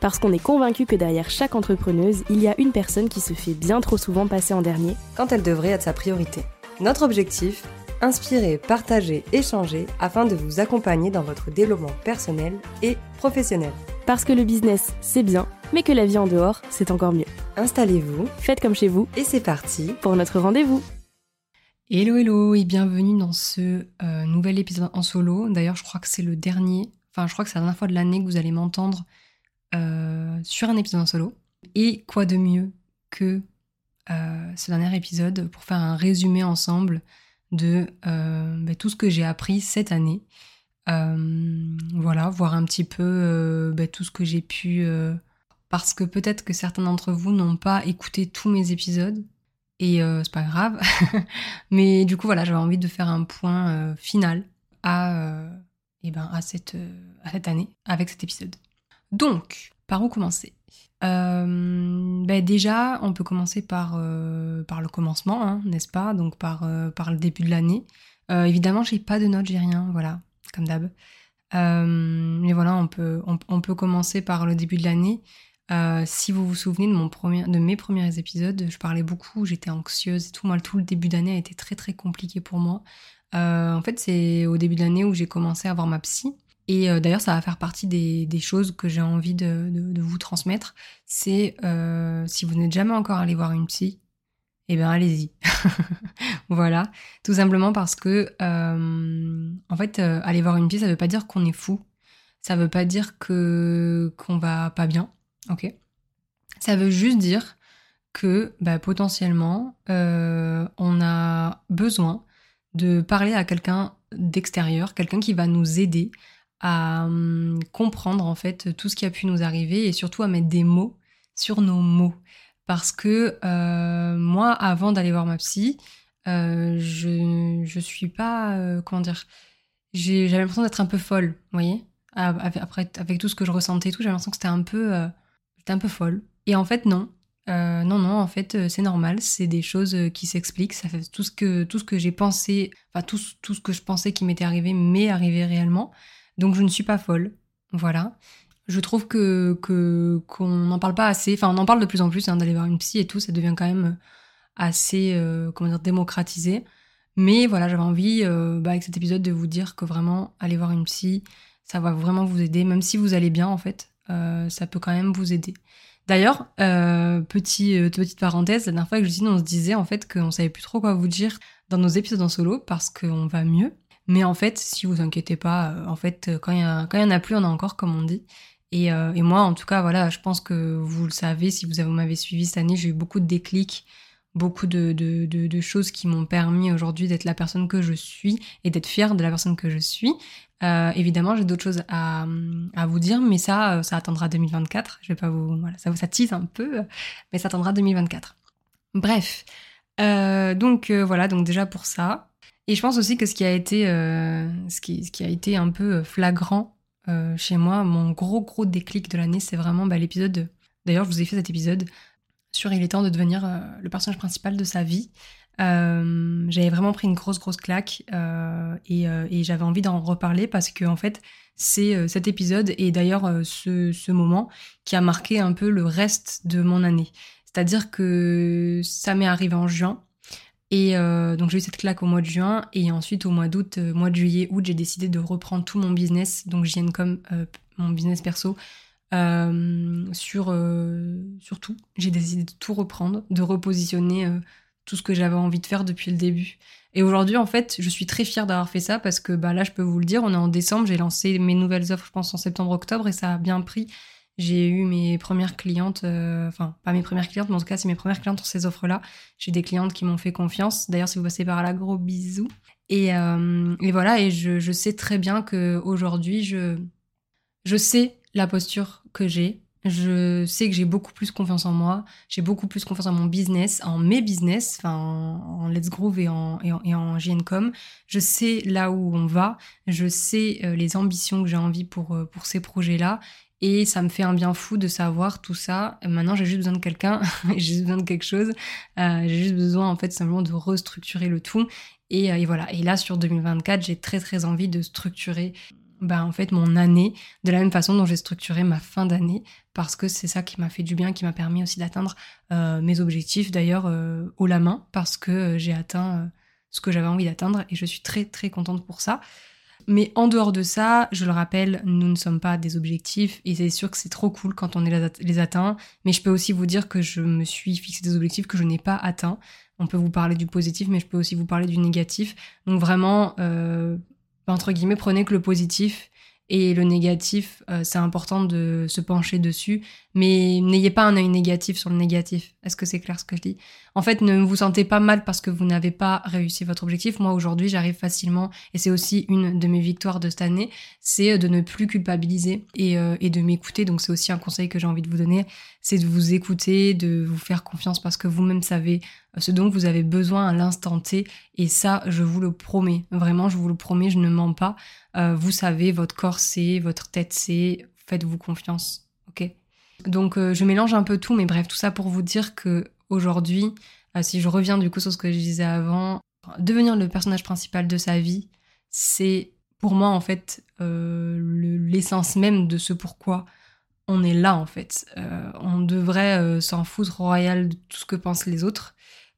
Parce qu'on est convaincu que derrière chaque entrepreneuse, il y a une personne qui se fait bien trop souvent passer en dernier quand elle devrait être sa priorité. Notre objectif Inspirer, partager, échanger afin de vous accompagner dans votre développement personnel et professionnel. Parce que le business, c'est bien, mais que la vie en dehors, c'est encore mieux. Installez-vous, faites comme chez vous, et c'est parti pour notre rendez-vous. Hello hello et bienvenue dans ce euh, nouvel épisode en solo. D'ailleurs, je crois que c'est le dernier, enfin je crois que c'est la dernière fois de l'année que vous allez m'entendre euh, sur un épisode en solo. Et quoi de mieux que euh, ce dernier épisode pour faire un résumé ensemble de euh, bah, tout ce que j'ai appris cette année. voilà, voir un petit peu bah, tout ce que j'ai pu... parce que peut-être que certains d'entre vous n'ont pas écouté tous mes épisodes. Et c'est pas grave. Mais du coup, voilà, j'avais envie de faire un point final à, eh ben, à, cette, à cette année avec cet épisode. Donc, par où commencer? Euh, ben déjà, on peut commencer par, euh, le commencement, hein, n'est-ce pas? Donc par, euh, par le début de l'année. évidemment, j'ai pas de notes, j'ai rien, voilà, comme d'hab. mais voilà, on peut, commencer par le début de l'année. si vous vous souvenez de, mes premiers épisodes, je parlais beaucoup, j'étais anxieuse et tout. Tout le début d'année a été très très compliqué pour moi. en fait, c'est au début de l'année où j'ai commencé à voir ma psy. Et euh, d'ailleurs, ça va faire partie des, choses que j'ai envie de, vous transmettre. C'est euh, si vous n'êtes jamais encore allé voir une psy, eh bien allez-y. voilà, tout simplement parce que euh, en fait, aller voir une psy, ça veut pas dire qu'on est fou. Ça veut pas dire que qu'on va pas bien, ok? Ça veut juste dire que bah, potentiellement, on a besoin de parler à quelqu'un d'extérieur, quelqu'un qui va nous aider à hum, comprendre en fait tout ce qui a pu nous arriver et surtout à mettre des mots sur nos mots. Parce que euh, moi, avant d'aller voir ma psy, euh, je, je suis pas, euh, comment dire, j'avais l'impression d'être un peu folle, vous voyez? Après, avec tout ce que je ressentais et tout, j'avais l'impression que c'était un peu, un peu folle. Et en fait, non. non, non, en fait, c'est normal, c'est des choses qui s'expliquent. Ça fait tout ce que, que j'ai pensé, enfin, tout, tout ce que je pensais qui m'était arrivé m'est arrivé réellement. Donc je ne suis pas folle. Voilà. Je trouve que qu'on n'en parle pas assez. Enfin, on en parle de plus en plus hein, d'aller voir une psy et tout. Ça devient quand même assez euh, comment dire démocratisé. Mais voilà, j'avais envie euh, bah, avec cet épisode de vous dire que vraiment aller voir une psy, ça va vraiment vous aider. Même si vous allez bien en fait, euh, ça peut quand même vous aider. D'ailleurs, petit, petite parenthèse, la dernière fois que Justine, on se disait en fait qu'on savait plus trop quoi vous dire dans nos épisodes en solo parce qu'on va mieux. Mais en fait, si vous inquiétez pas, euh, en fait, quand il y, en a plus, on a encore, comme on dit. Et, euh, et, moi, en tout cas, voilà, je pense que vous le savez, si vous m'avez suivi cette année, j'ai eu beaucoup de déclics, beaucoup de, choses qui m'ont permis aujourd'hui d'être la personne que je suis et d'être fière de la personne que je suis. Euh, évidemment, j'ai d'autres choses à, vous dire, mais ça, ça attendra 2024. Je vais pas vous, voilà, ça vous ça tease un peu, mais ça attendra 2024. Bref, donc voilà, donc déjà pour ça, et je pense aussi que ce qui a été, euh, ce, qui, ce qui a été un peu euh, flagrant euh, chez moi, mon gros gros déclic de l'année, c'est vraiment bah, l'épisode. D'ailleurs, je vous ai fait cet épisode sur il est temps de devenir le personnage principal de sa vie. j'avais vraiment pris une grosse grosse claque et, j'avais envie d'en reparler parce que en fait c'est cet épisode et d'ailleurs ce, ce moment qui a marqué un peu le reste de mon année. C'est-à-dire que ça m'est arrivé en juin, et euh, donc j'ai eu cette claque au mois de juin et ensuite au mois d'août, euh, mois de juillet, août, j'ai décidé de reprendre tout mon business, donc JN comme euh, mon business perso, sur, sur tout. J'ai décidé de tout reprendre, de repositionner tout ce que j'avais envie de faire depuis le début. Et aujourd'hui, en fait, je suis très fière d'avoir fait ça parce que bah, là, je peux vous le dire, on est en décembre, j'ai lancé mes nouvelles offres, je pense, en septembre-octobre et ça a bien pris. J'ai eu mes premières clientes, euh, enfin pas mes premières clientes, mais en tout cas c'est mes premières clientes sur ces offres-là. J'ai des clientes qui m'ont fait confiance. D'ailleurs, si vous passez par là, gros bisous. Et, euh, voilà, et je, sais très bien que aujourd'hui, je, je sais la posture que j'ai. Je sais que j'ai beaucoup plus confiance en moi, j'ai beaucoup plus confiance en mon business, en mes business, enfin en Let's Groove et en, et en, et en GNCOM. Je sais là où on va, je sais euh, les ambitions que j'ai envie pour, pour ces projets-là. Et ça me fait un bien fou de savoir tout ça. Maintenant, j'ai juste besoin de quelqu'un, j'ai juste besoin de quelque chose. Euh, j'ai juste besoin, en fait, simplement de restructurer le tout. Et, et voilà. Et là, sur 2024, j'ai très, très envie de structurer bah, en fait mon année de la même façon dont j'ai structuré ma fin d'année parce que c'est ça qui m'a fait du bien, qui m'a permis aussi d'atteindre euh, mes objectifs d'ailleurs euh, haut la main parce que euh, j'ai atteint ce que j'avais envie d'atteindre et je suis très très contente pour ça. Mais en dehors de ça, je le rappelle, nous ne sommes pas des objectifs et c'est sûr que c'est trop cool quand on les, atteint. Mais je peux aussi vous dire que je me suis fixé des objectifs que je n'ai pas atteints. On peut vous parler du positif, mais je peux aussi vous parler du négatif. Donc vraiment, euh, entre guillemets, prenez que le positif et le négatif, euh, c'est important de se pencher dessus, mais n'ayez pas un œil négatif sur le négatif. Est-ce que c'est clair ce que je dis? En fait, ne vous sentez pas mal parce que vous n'avez pas réussi votre objectif. Moi, aujourd'hui, j'arrive facilement, et c'est aussi une de mes victoires de cette année, c'est de ne plus culpabiliser et, euh, de m'écouter. Donc, c'est aussi un conseil que j'ai envie de vous donner, c'est de vous écouter, de vous faire confiance parce que vous-même savez ce dont vous avez besoin à l'instant T. Et ça, je vous le promets. Vraiment, je vous le promets, je ne mens pas. Euh, vous savez, votre corps c'est, votre tête c'est. Faites-vous confiance. Donc, euh, je mélange un peu tout, mais bref, tout ça pour vous dire que aujourd'hui, euh, si je reviens du coup sur ce que je disais avant, devenir le personnage principal de sa vie, c'est pour moi en fait l'essence même de ce pourquoi on est là en fait. on devrait s'en foutre royal de tout ce que pensent les autres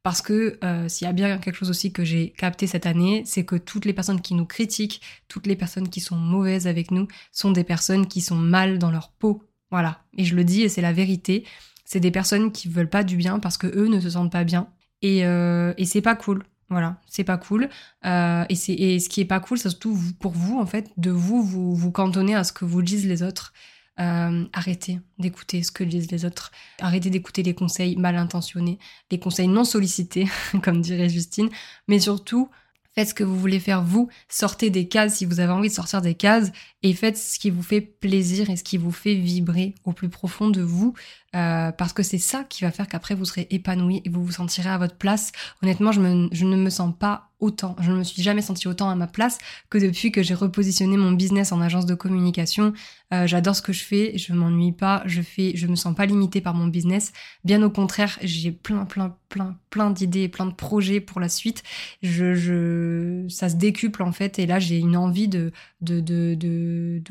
parce que euh, s'il y a bien quelque chose aussi que j'ai capté cette année, c'est que toutes les personnes qui nous critiquent, toutes les personnes qui sont mauvaises avec nous, sont des personnes qui sont mal dans leur peau. Voilà. Et je le dis et c'est la vérité. C'est des personnes qui veulent pas du bien parce que eux ne se sentent pas bien. Et, euh, et c'est pas cool. Voilà, c'est pas cool. Euh, et, c'est, et ce qui est pas cool, c'est surtout pour vous, en fait, de vous, vous vous cantonner à ce que vous disent les autres. Euh, arrêtez d'écouter ce que disent les autres. Arrêtez d'écouter les conseils mal intentionnés, les conseils non sollicités, comme dirait Justine. Mais surtout, faites ce que vous voulez faire vous. Sortez des cases si vous avez envie de sortir des cases et faites ce qui vous fait plaisir et ce qui vous fait vibrer au plus profond de vous. Euh, parce que c'est ça qui va faire qu'après vous serez épanoui et vous vous sentirez à votre place. Honnêtement, je, ne me sens pas autant. Je ne me suis jamais sentie autant à ma place que depuis que j'ai repositionné mon business en agence de communication. Euh, J'adore ce que je fais, je m'ennuie pas, je fais, je me sens pas limitée par mon business. Bien au contraire, j'ai plein, plein, plein, plein d'idées, plein de projets pour la suite. Ça se décuple en fait, et là j'ai une envie de,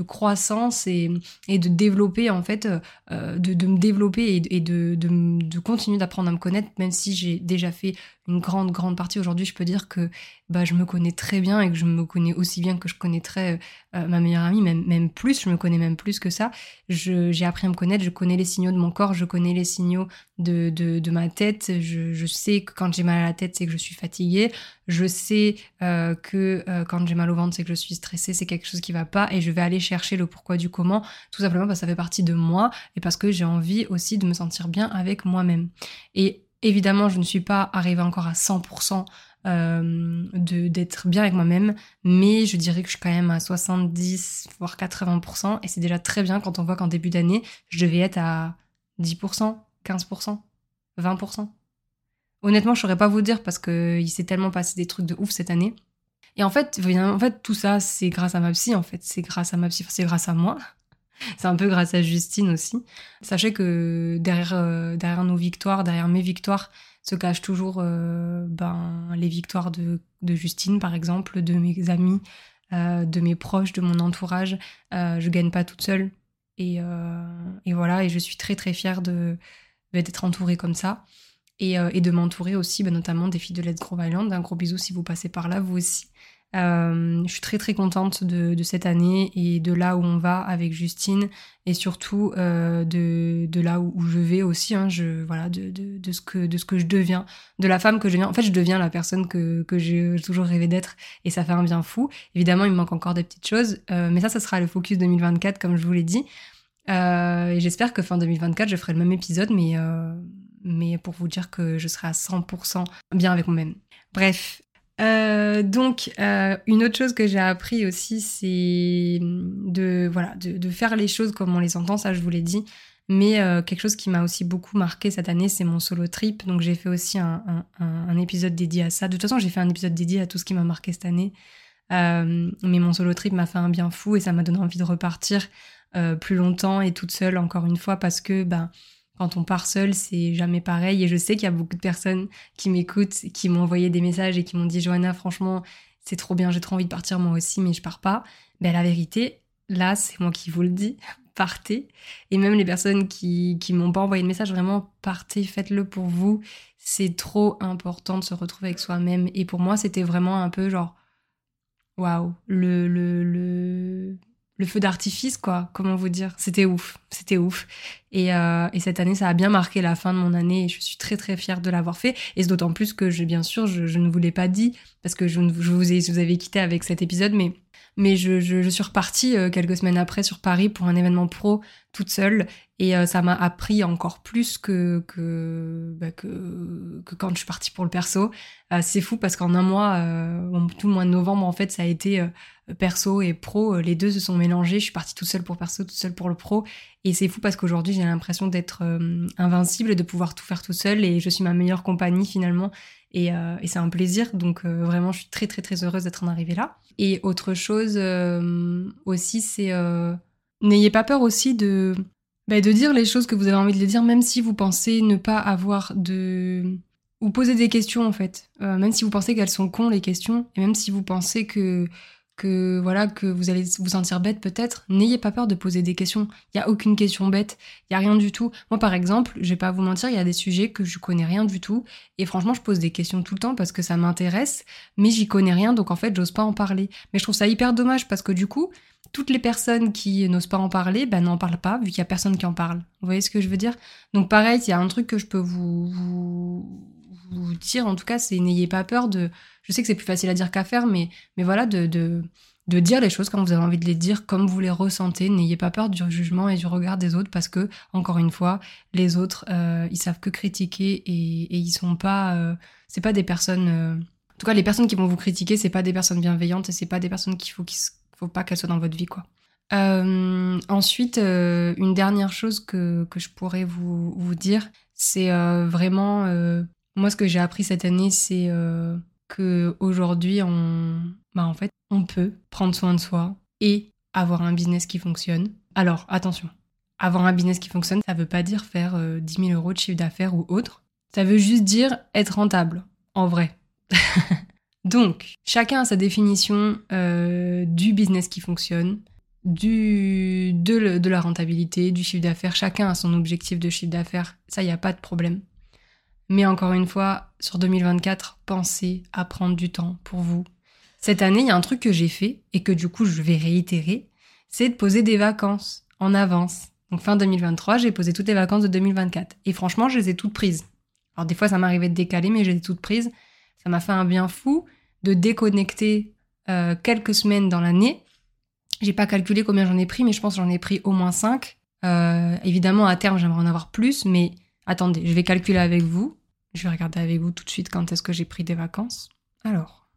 croissance et, de développer en fait, euh, de me développer et, de continuer d'apprendre à me connaître, même si j'ai déjà fait une grande, grande partie. Aujourd'hui, je peux dire que bah, je me connais très bien et que je me connais aussi bien que je connaîtrais euh, ma meilleure amie, même, même plus, je me connais même plus que ça. J'ai appris à me connaître, je connais les signaux de mon corps, je connais les signaux de, de, de ma tête. Je, je, sais que quand j'ai mal à la tête, c'est que je suis fatiguée. Je sais euh, que euh, quand j'ai mal au ventre, c'est que je suis stressée, c'est quelque chose qui va pas et je vais aller chercher le pourquoi du comment, tout simplement parce que ça fait partie de moi et parce que j'ai envie aussi de me sentir bien avec moi-même. Et Évidemment, je ne suis pas arrivée encore à 100% euh, d'être bien avec moi-même, mais je dirais que je suis quand même à 70 voire 80% et c'est déjà très bien quand on voit qu'en début d'année, je devais être à 10%, 15%, 20%. Honnêtement, je saurais pas vous dire parce que il s'est tellement passé des trucs de ouf cette année. Et en fait, en fait, tout ça, c'est grâce à ma psy, en fait. C'est grâce à ma psy, c'est grâce à moi. C'est un peu grâce à Justine aussi. Sachez que derrière, euh, derrière nos victoires, derrière mes victoires, se cachent toujours euh, ben, les victoires de, de, Justine, par exemple, de mes amis, euh, de mes proches, de mon entourage. je gagne pas toute seule. Et, et, voilà, et je suis très très fière de d'être entourée comme ça. Et, et de m'entourer aussi, ben, notamment des filles de Let's Grow Island. Un gros bisou si vous passez par là, vous aussi. Euh, je suis très très contente de, cette année et de là où on va avec Justine et surtout euh, de, là où, je vais aussi. Hein, voilà, de, ce que, de ce que je deviens, de la femme que je deviens. En fait, je deviens la personne que, que j'ai toujours rêvé d'être et ça fait un bien fou. Évidemment, il me manque encore des petites choses, euh, mais ça, ça sera le focus 2024 comme je vous l'ai dit. et j'espère que fin 2024, je ferai le même épisode, mais, mais pour vous dire que je serai à 100% bien avec moi-même. Bref, euh, donc, euh, une autre chose que j'ai appris aussi, c'est de, voilà, de, faire les choses comme on les entend, ça je vous l'ai dit. Mais euh, quelque chose qui m'a aussi beaucoup marqué cette année, c'est mon solo trip. Donc j'ai fait aussi un, un, épisode dédié à ça. De toute façon, j'ai fait un épisode dédié à tout ce qui m'a marqué cette année. Euh, mais mon solo trip m'a fait un bien fou et ça m'a donné envie de repartir plus longtemps et toute seule encore une fois parce que ben quand on part seul, c'est jamais pareil. Et je sais qu'il y a beaucoup de personnes qui m'écoutent, qui m'ont envoyé des messages et qui m'ont dit Johanna, franchement, c'est trop bien, j'ai trop envie de partir moi aussi, mais je pars pas. Ben la vérité, là, c'est moi qui vous le dis, partez. Et même les personnes qui qui m'ont pas envoyé de message, vraiment partez, faites-le pour vous. C'est trop important de se retrouver avec soi-même. Et pour moi, c'était vraiment un peu genre waouh, le, le, le, le feu d'artifice, quoi. Comment vous dire C'était ouf, c'était ouf. Et, euh, et, cette année, ça a bien marqué la fin de mon année et je suis très très fière de l'avoir fait. Et c'est d'autant plus que, je, bien sûr, je, ne vous l'ai pas dit parce que je, je vous, ai, vous avais quitté avec cet épisode, mais mais je suis repartie euh, quelques semaines après sur Paris pour un événement pro toute seule et euh, ça m'a appris encore plus que que, bah, que, que quand je suis partie pour le perso. Euh, c'est fou parce qu'en un mois, tout le mois de novembre en fait, ça a été perso et pro. Les deux se sont mélangés. Je suis partie toute seule pour perso, toute seule pour le pro. Et c'est fou parce qu'aujourd'hui j'ai l'impression d'être invincible et de pouvoir tout faire tout seul et je suis ma meilleure compagnie finalement et, euh, et c'est un plaisir. Donc euh, vraiment, je suis très très très heureuse d'être en arrivée là. Et autre chose euh, aussi, c'est n'ayez pas peur aussi de bah, de dire les choses que vous avez envie de les dire, même si vous pensez ne pas avoir de ou poser des questions en fait, même si vous pensez qu'elles sont cons les questions, et même si vous pensez que que voilà que vous allez vous sentir bête peut-être, n'ayez pas peur de poser des questions. Il y a aucune question bête, il y a rien du tout. Moi par exemple, je vais pas vous mentir, il y a des sujets que je connais rien du tout et franchement, je pose des questions tout le temps parce que ça m'intéresse, mais j'y connais rien donc en fait, j'ose pas en parler. Mais je trouve ça hyper dommage parce que du coup, toutes les personnes qui n'osent pas en parler, ben n'en parlent pas vu qu'il y a personne qui en parle. Vous voyez ce que je veux dire? Donc pareil, il y a un truc que je peux vous, dire en tout cas, c'est n'ayez pas peur de je sais que c'est plus facile à dire qu'à faire, mais, mais voilà, de, de, de, dire les choses comme vous avez envie de les dire, comme vous les ressentez. N'ayez pas peur du jugement et du regard des autres parce que, encore une fois, les autres, euh, ils savent que critiquer et, et ils sont pas, euh, c'est pas des personnes, euh, en tout cas, les personnes qui vont vous critiquer, c'est pas des personnes bienveillantes et c'est pas des personnes qu'il faut faut pas qu'elles soient dans votre vie, quoi. Euh, ensuite, euh, une dernière chose que, que je pourrais vous, vous dire, c'est euh, vraiment, moi ce que j'ai appris cette année, c'est que aujourd'hui on bah en fait on peut prendre soin de soi et avoir un business qui fonctionne. Alors attention, avoir un business qui fonctionne, ça veut pas dire faire 10 euh, 000 euros de chiffre d'affaires ou autre. Ça veut juste dire être rentable, en vrai. Donc, chacun a sa définition euh, du business qui fonctionne, du, de, de la rentabilité, du chiffre d'affaires. Chacun a son objectif de chiffre d'affaires. Ça, il n'y a pas de problème. Mais encore une fois, sur 2024, pensez à prendre du temps pour vous. Cette année, il y a un truc que j'ai fait et que du coup je vais réitérer, c'est de poser des vacances en avance. Donc fin 2023, j'ai posé toutes les vacances de 2024. Et franchement, je les ai toutes prises. Alors des fois, ça m'arrivait de décaler, mais je les ai toutes prises. Ça m'a fait un bien fou de déconnecter euh, quelques semaines dans l'année. J'ai pas calculé combien j'en ai pris, mais je pense j'en ai pris au moins 5. Euh, évidemment, à terme, j'aimerais en avoir plus, mais Attendez, je vais calculer avec vous. Je vais regarder avec vous tout de suite quand est-ce que j'ai pris des vacances. Alors,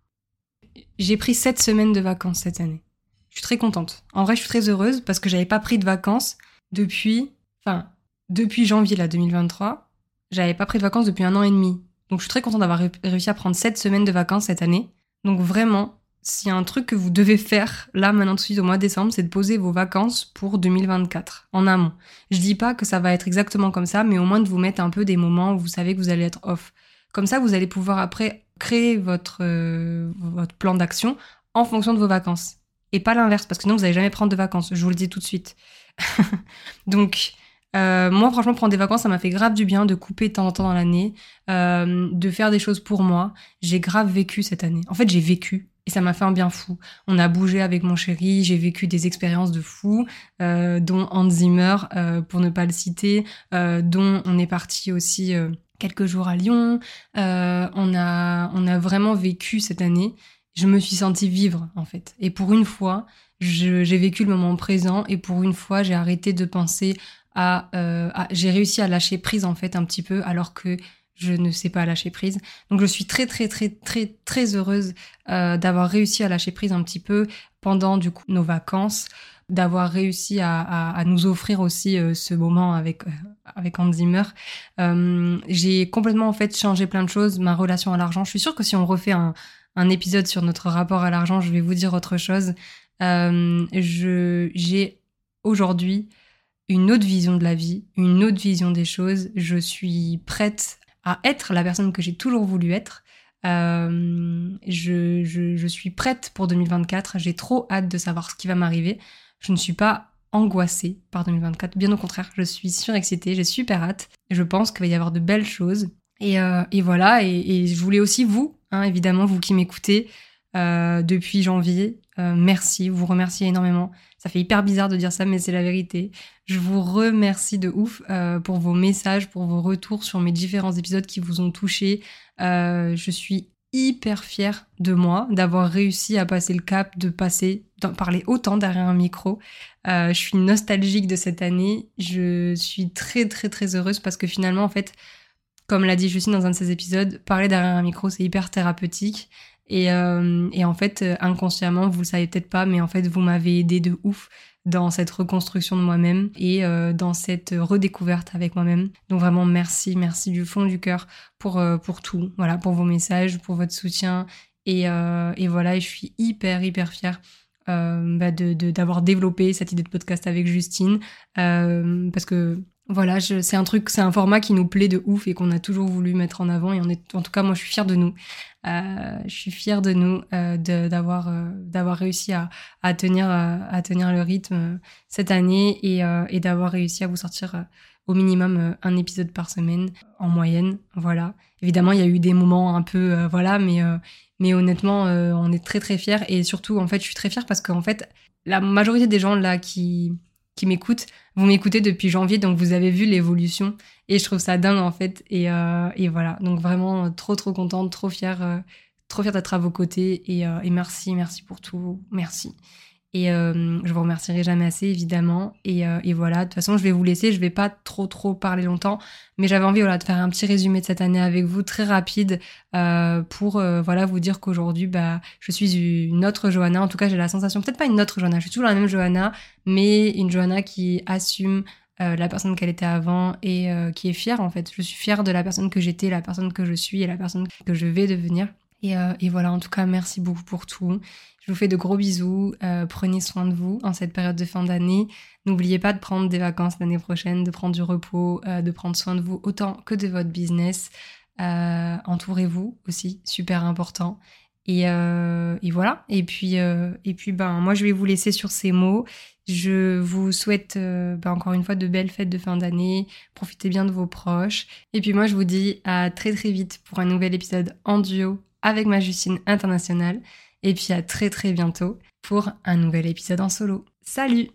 j'ai pris 7 semaines de vacances cette année. Je suis très contente. En vrai, je suis très heureuse parce que j'avais pas pris de vacances depuis, enfin, depuis janvier là 2023. J'avais pas pris de vacances depuis un an et demi. Donc je suis très contente d'avoir réussi à prendre 7 semaines de vacances cette année. Donc vraiment, s'il y a un truc que vous devez faire là maintenant tout de suite au mois de décembre, c'est de poser vos vacances pour 2024 en amont. Je dis pas que ça va être exactement comme ça, mais au moins de vous mettre un peu des moments où vous savez que vous allez être off. Comme ça, vous allez pouvoir après créer votre euh, votre plan d'action en fonction de vos vacances et pas l'inverse parce que sinon vous n'allez jamais prendre de vacances. Je vous le dis tout de suite. Donc euh, moi, franchement, prendre des vacances, ça m'a fait grave du bien de couper de temps en temps dans l'année, euh, de faire des choses pour moi. J'ai grave vécu cette année. En fait, j'ai vécu et ça m'a fait un bien fou. On a bougé avec mon chéri, j'ai vécu des expériences de fou, euh, dont Hans Zimmer, euh, pour ne pas le citer, euh, dont on est parti aussi euh, quelques jours à Lyon. On a on a vraiment vécu cette année. Je me suis sentie vivre en fait. Et pour une fois, j'ai vécu le moment présent. Et pour une fois, j'ai arrêté de penser à j'ai réussi à lâcher prise en fait un petit peu, alors que je ne sais pas lâcher prise. Donc je suis très très très très très heureuse euh, d'avoir réussi à lâcher prise un petit peu pendant du coup nos vacances, d'avoir réussi à, nous offrir aussi ce moment avec avec Hans Zimmer. j'ai complètement en fait changé plein de choses, ma relation à l'argent. Je suis sûre que si on refait un, un épisode sur notre rapport à l'argent, je vais vous dire autre chose. je j'ai aujourd'hui une autre vision de la vie, une autre vision des choses. Je suis prête à être la personne que j'ai toujours voulu être. Euh, je, suis prête pour 2024. J'ai trop hâte de savoir ce qui va m'arriver. Je ne suis pas angoissée par 2024. Bien au contraire, je suis surexcitée. J'ai super hâte. Je pense qu'il va y avoir de belles choses. Et, euh, voilà. Et, je voulais aussi vous, hein, évidemment, vous qui m'écoutez euh, depuis janvier, merci. Vous remercier énormément. Ça fait hyper bizarre de dire ça, mais c'est la vérité. Je vous remercie de ouf euh, pour vos messages, pour vos retours sur mes différents épisodes qui vous ont touché. Euh, je suis hyper fière de moi d'avoir réussi à passer le cap, de d'en parler autant derrière un micro. Euh, je suis nostalgique de cette année. Je suis très très très heureuse parce que finalement, en fait, comme l'a dit Justine dans un de ses épisodes, parler derrière un micro, c'est hyper thérapeutique. Et, euh, et en fait, euh, inconsciemment, vous le savez peut-être pas, mais en fait, vous m'avez aidé de ouf dans cette reconstruction de moi-même et euh, dans cette redécouverte avec moi-même. Donc vraiment merci, merci du fond du cœur pour pour tout, voilà, pour vos messages, pour votre soutien et, et voilà, je suis hyper hyper fière bah de d'avoir développé cette idée de podcast avec Justine parce que voilà, c'est un truc, c'est un format qui nous plaît de ouf et qu'on a toujours voulu mettre en avant. Et on est, en tout cas, moi, je suis fière de nous. Euh, je suis fière de nous euh, d'avoir euh, d'avoir réussi à, à tenir à tenir le rythme cette année et, et d'avoir réussi à vous sortir au minimum un épisode par semaine en moyenne. Voilà. Évidemment, il y a eu des moments un peu voilà, mais mais honnêtement, on est très très fiers et surtout, en fait, je suis très fière parce qu'en fait, la majorité des gens là qui qui m'écoutent, vous m'écoutez depuis janvier, donc vous avez vu l'évolution. Et je trouve ça dingue, en fait. Et, euh, et voilà. Donc vraiment, euh, trop, trop contente, trop fière, euh, trop fière d'être à vos côtés. Et, et, merci, merci pour tout. Merci. Et je vous remercierai jamais assez, évidemment. Et, et, voilà, de toute façon, je vais vous laisser. Je vais pas trop, trop parler longtemps. Mais j'avais envie voilà, de faire un petit résumé de cette année avec vous, très rapide, pour voilà, vous dire qu'aujourd'hui, bah, je suis une autre Johanna. En tout cas, j'ai la sensation, peut-être pas une autre Johanna, je suis toujours la même Johanna, mais une Johanna qui assume la personne qu'elle était avant et qui est fière en fait. Je suis fière de la personne que j'étais, la personne que je suis et la personne que je vais devenir. Et, et, voilà, en tout cas, merci beaucoup pour tout. Je vous fais de gros bisous. Euh, prenez soin de vous en cette période de fin d'année. N'oubliez pas de prendre des vacances l'année prochaine, de prendre du repos, euh, de prendre soin de vous autant que de votre business. Euh, entourez-vous aussi, super important. Et, et, voilà. Et puis, et puis, ben, moi, je vais vous laisser sur ces mots. Je vous souhaite ben, encore une fois de belles fêtes de fin d'année. Profitez bien de vos proches. Et puis moi, je vous dis à très très vite pour un nouvel épisode en duo avec ma Justine internationale. Et puis à très très bientôt pour un nouvel épisode en solo. Salut